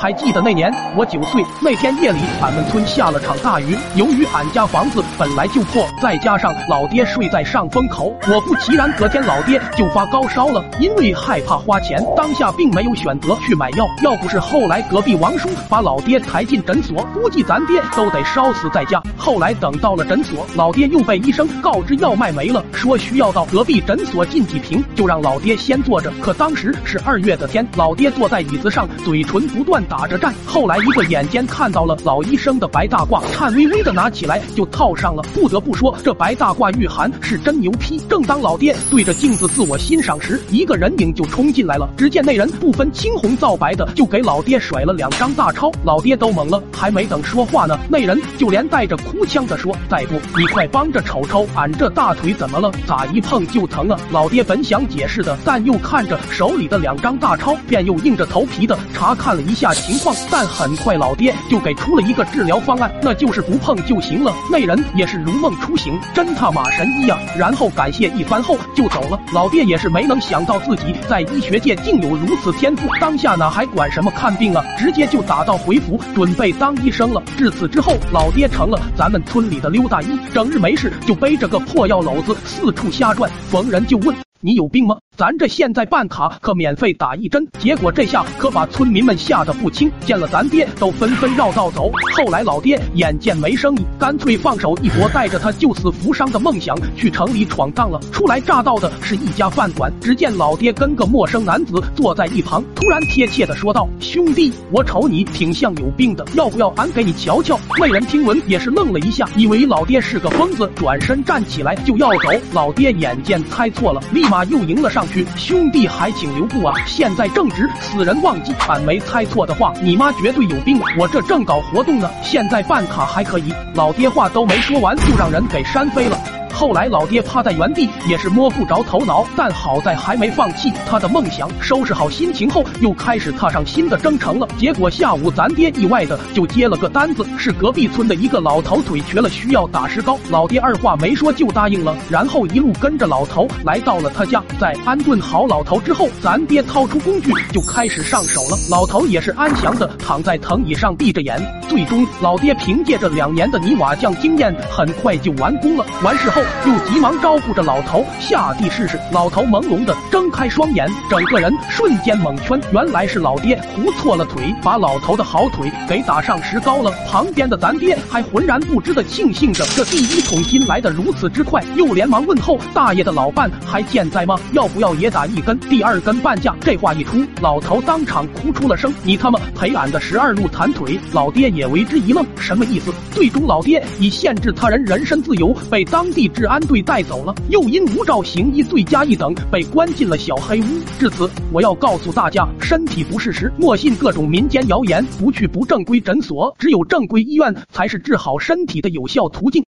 还记得那年我九岁那天夜里，俺们村下了场大雨。由于俺家房子本来就破，再加上老爹睡在上风口，果不其然，隔天老爹就发高烧了。因为害怕花钱，当下并没有选择去买药。要不是后来隔壁王叔把老爹抬进诊所，估计咱爹都得烧死在家。后来等到了诊所，老爹又被医生告知药卖没了，说需要到隔壁诊所进几瓶，就让老爹先坐着。可当时是二月的天，老爹坐在椅子上，嘴唇不断打着战。后来一个眼尖看到了老医生的白大褂，颤巍巍的拿起来就套上了。不得不说，这白大褂御寒是真牛批。正当老爹对着镜子自我欣赏时，一个人影就冲进来了。只见那人不分青红皂白的就给老爹甩了两张大钞，老爹都懵了，还没等说话呢，那人就连带着哭腔的说：“再不，你快帮着瞅瞅，俺这大腿怎么了？咋一碰就疼啊？”老爹本想解释的，但又看着手里的两张大钞，便又硬着头皮的查看了一下情况。但很快，老爹就给出了一个治疗方案，那就是不碰就行了。那人也是如梦初醒，真他妈神医呀！然后感谢一番后就走了。老爹也是没能想到自己在医学界竟有如此天赋，当下哪还管什么看病啊，直接就打道回府，准备当医生了。至此之后，老爹成了咱们村里的溜达医，整日没事就背着个破药篓子四处瞎转，逢人就问你有病吗？咱这现在办卡可免费打一针，结果这下可把村民们吓得不轻，见了咱爹都纷纷绕道走。后来老爹眼见没生意，干脆放手一搏，带着他救死扶伤的梦想去城里闯荡了。初来乍到的是一家饭馆，只见老爹跟个陌生男子坐在一旁，突然贴切的说道：“兄弟，我瞅你挺像有病的，要不要俺给你瞧瞧？”那人听闻也是愣了一下，以为老爹是个疯子，转身站起来就要走。老爹眼见猜错了，立马又迎了上。兄弟，还请留步啊！现在正值死人旺季，俺没猜错的话，你妈绝对有病。我这正搞活动呢，现在办卡还可以。老爹话都没说完，就让人给扇飞了。后来老爹趴在原地也是摸不着头脑，但好在还没放弃他的梦想。收拾好心情后，又开始踏上新的征程了。结果下午咱爹意外的就接了个单子，是隔壁村的一个老头腿瘸了，需要打石膏。老爹二话没说就答应了，然后一路跟着老头来到了他家。在安顿好老头之后，咱爹掏出工具就开始上手了。老头也是安详的躺在藤椅上闭着眼。最终，老爹凭借着两年的泥瓦匠经验，很快就完工了。完事后。又急忙招呼着老头下地试试。老头朦胧的睁开双眼，整个人瞬间蒙圈。原来是老爹糊错了腿，把老头的好腿给打上石膏了。旁边的咱爹还浑然不知的庆幸着，这第一桶金来的如此之快，又连忙问候大爷的老伴还健在吗？要不要也打一根？第二根半价。这话一出，老头当场哭出了声：“你他妈赔俺的十二路弹腿！”老爹也为之一愣，什么意思？最终老爹以限制他人人身自由被当地。治安队带走了，又因无照行医罪加一等被关进了小黑屋。至此，我要告诉大家，身体不适时莫信各种民间谣言，不去不正规诊所，只有正规医院才是治好身体的有效途径。